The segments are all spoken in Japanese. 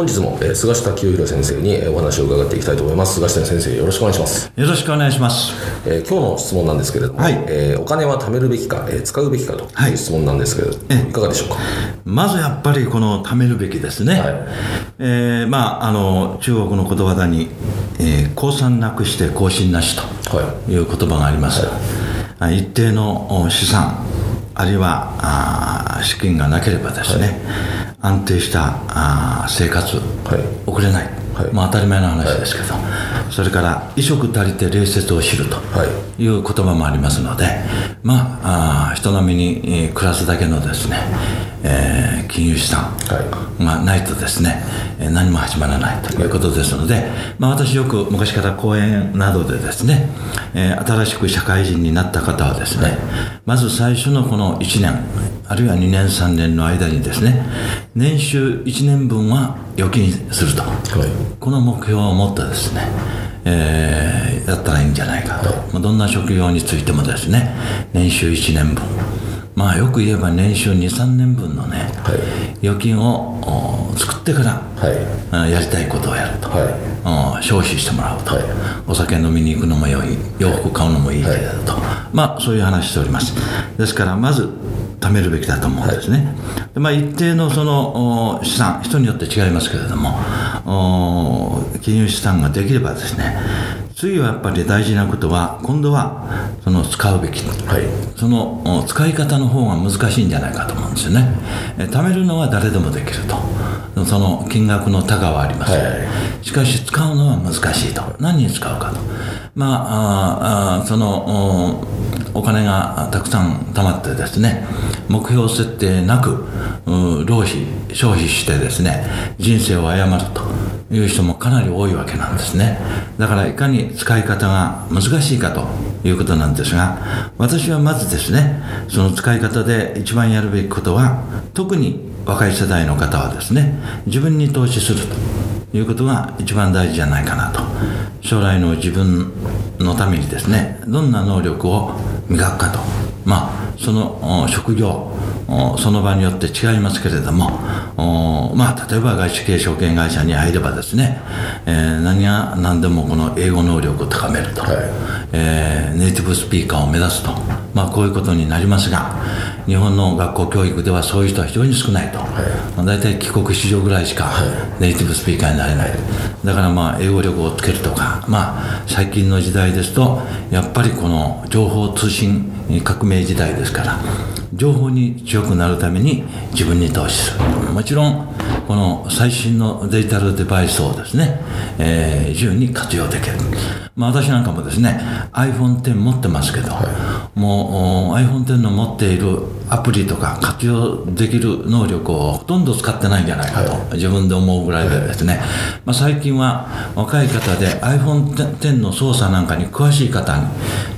本日も、えー、菅下清弘先生に、えー、お話を伺っていきたいと思います。菅下先生よろしくお願いします。よろしくお願いします、えー、今日の質問なんですけれども、はい、えー、お金は貯めるべきか、えー、使うべきかという質問なんですけれど、はい、いかがでしょうか？まずやっぱりこの貯めるべきですね、はい、えー、まああの中国の言葉に、えー、降参なくして更新なしとい。う言葉があります、はい、一定の資産あるいはあ資金がなければですね、はい、安定したあ生活、はい、送れない、はい、まあ、当たり前の話ですけど、それから衣食足りて礼節を知るとい。う言葉もありますので、まあ、あ人並みに暮らすだけのですね、えー、金融資産がないとですね、何も始まらないということですので、まあ、私よく昔から講演などでですね、えー、新しく社会人になった方はですね、まず最初のこの1年あるいは2年3年の間にですね年収1年分は預金すると、はい、この目標を持ってですねえー、やったらいいんじゃないかと、はい、どんな職業についてもですね年収1年分まあよく言えば年収23年分のね、はい、預金を作ってから、はい、やりたいことをやると、はい、消費してもらうと、はい、お酒飲みに行くのも良い洋服買うのもいいけれどと、まあそういう話しております。ですからまず貯めるべきだと思うんですね、はい、まあ、一定のその資産人によって違いますけれども金融資産ができればですね次はやっぱり大事なことは今度はその使うべき、はい、その使い方の方が難しいんじゃないかと思うんですよね。貯めるのは誰でもできると。その金額の高はあります、はい、しかし使うのは難しいと。何に使うかとまああそのお金がたくさん貯まってですね目標設定なく浪費消費してですね人生を誤るという人もかなり多いわけなんですね。だからいかに使い方が難しいかということなんですが私はまずですねその使い方で一番やるべきことは特に若い世代の方はですね自分に投資するということが一番大事じゃないかなと。将来の自分のためにですねどんな能力を磨くかと。まあその職業その場によって違いますけれどもまあ例えば外資系証券会社に入ればですね、えー、何が何でもこの英語能力を高めると、はい、えー、ネイティブスピーカーを目指すと。まあこういうことになりますが日本の学校教育ではそういう人は非常に少ないと、はい、大体帰国子女ぐらいしかネイティブスピーカーになれない、だからまあ英語力をつけるとかまあ最近の時代ですとやっぱりこの情報通信革命時代ですから情報に強くなるために自分に投資する。もちろんこの最新のデジタルデバイスをですね、えー、自由に活用できる、まあ、私なんかもですね iPhone10 持ってますけど、はい、もう iPhone10 の持っているアプリとか活用できる能力をほとんど使ってないんじゃないかと、はい、自分で思うぐらいでですね、はい、まあ、最近は若い方で iPhone10 の操作なんかに詳しい方に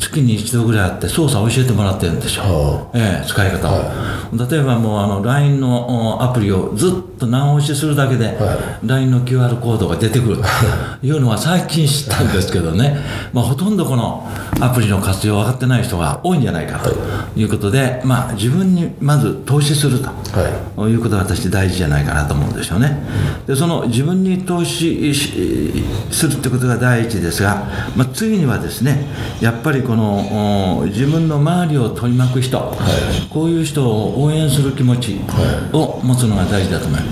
月に一度ぐらいあって操作を教えてもらってるんですよ、ええ、使い方を、例えばもうあの LINE のアプリをずっと何押しするだけで LINE の QR コードが出てくるとい。うのは最近知ったんですけどね、まあ、ほとんどこのアプリの活用分かってない人が多いんじゃないかとい。うことで、まあ、自分分にまず投資すると、はい、いうことが私大事じゃないかなと思うんですよね。でその自分に投資するってことが第一ですが、まあ、次にはですねやっぱりこの自分の周りを取り巻く人、はい、こういう人を応援する気持ちを持つのが大事だと思います。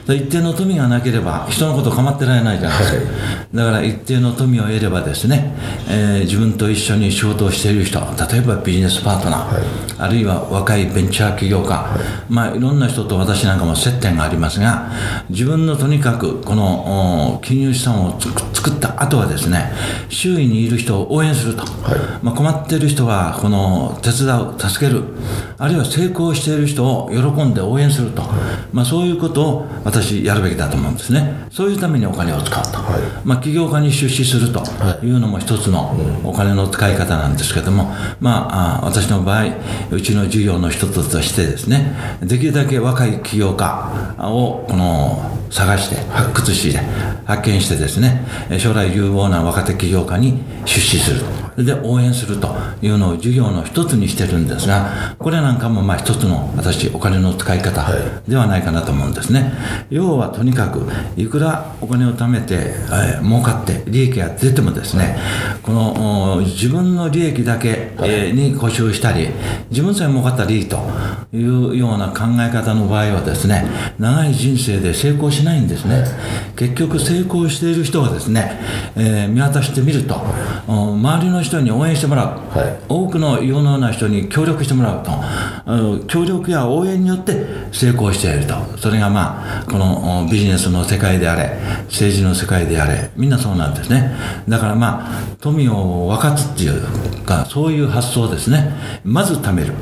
一定の富がなければ人のこと構ってられないじゃないですか、はい、だから一定の富を得ればですね、えー、自分と一緒に仕事をしている人例えばビジネスパートナー、はい、あるいは若いベンチャー起業家、はい、まあ、いろんな人と私なんかも接点がありますが自分のとにかくこの金融資産を作った後はですね周囲にいる人を応援すると、まあ、困っている人はこの手伝う助けるあるいは成功している人を喜んで応援すると、まあ、そういうことを私やるべきだと思うんですね。そういうためにお金を使うと、はい、まあ、起業家に出資するとい。うのも一つのお金の使い方なんですけども、まあ、私の場合うちの事業の一つとしてですねできるだけ若い起業家をこの探して発掘して発見してですね将来有望な若手起業家に出資するで応援するというのを事業の一つにしてるんですがこれなんかもまあ一つの私お金の使い方ではないかなと思うんですね、要はとにかくいくらお金を貯めて、えー、儲かって利益が出てもですねこの自分の利益だけ、えー、に固執したり自分さえ儲かったらいいというような考え方の場合はですね長い人生で成功しないんですね。結局成功している人はですね、えー、見渡してみると周りの人に応援してもらう、はい、多くの有能な人に協力してもらうと協力や応援によって成功しているとそれがまあこのビジネスの世界であれ政治の世界であれみんなそうなんですね。だからまあ富を分かつっていうかそういう発想ですね。まず貯める。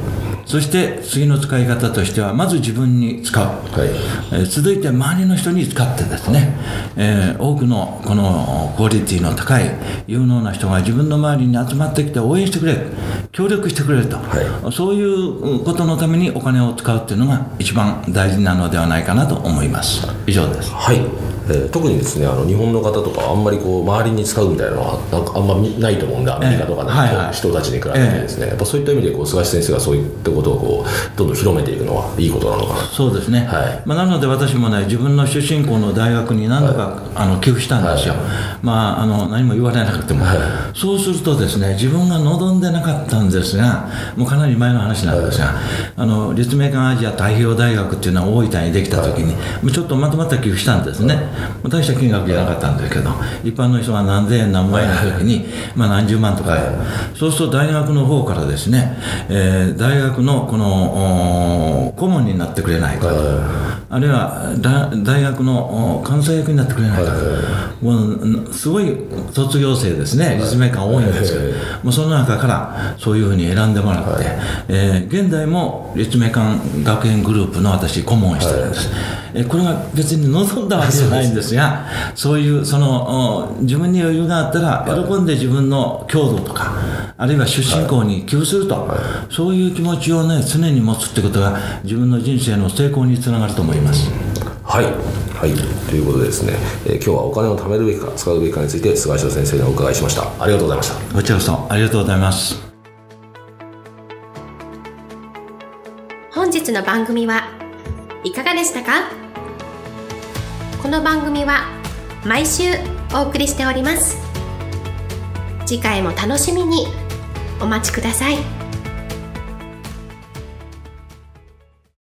そして次の使い方としてはまず自分に使う、はい。え続いて周りの人に使ってですね、えー、多くのこのクオリティの高い有能な人が自分の周りに集まってきて応援してくれる。協力してくれると、はい、そういうことのためにお金を使うっていうのが一番大事なのではないかなと思います。以上です。はいえー、特にですねあの日本の方とかあんまりこう周りに使うみたいなのはなんかあんまないと思うんでアメリカとかの、はいはい、人たちに比べてですね、やっぱそういった意味でこう菅先生がそういったことをこうどんどん広めていくのはいいことなのかな。そうですね、はい。まあ、なので私もね自分の出身校の大学に何度か、はい、あの寄付したんですよ、はい、まああの何も言われなくても、はい、そうするとですね自分が望んでなかったんですがもうかなり前の話なんですが、あの立命館アジア太平洋大学っていうのは大分にできた時に、ちょっとまとまった寄付したんですね、大した金額じゃなかったんですけど一般の人が何千円何万円の時に、まあ、何十万とか、そうすると大学の方からですね、えー、大学のこの顧問になってくれないかと、あるいは大学の監査役になってくれないかと、もうすごい卒業生ですね。立命館多いんですけど、もうその中からそういうふうに選んでもらって、えー、現在も立命館学園グループの私顧問をしてるんです、えこれは別に望んだわけじゃないんですがそういうその自分に余裕があったら喜んで自分の郷土とかあるいは出身校に寄付すると、そういう気持ちをね常に持つってことが自分の人生の成功につながると思います。はい、はい、ということでですね、えー、今日はお金を貯めるべきか使うべきかについて菅下先生にお伺いしました。ありがとうございました。こちらこそありがとうございます。本日の番組はいかがでしたか？この番組は毎週お送りしております次回も楽しみにお待ちください。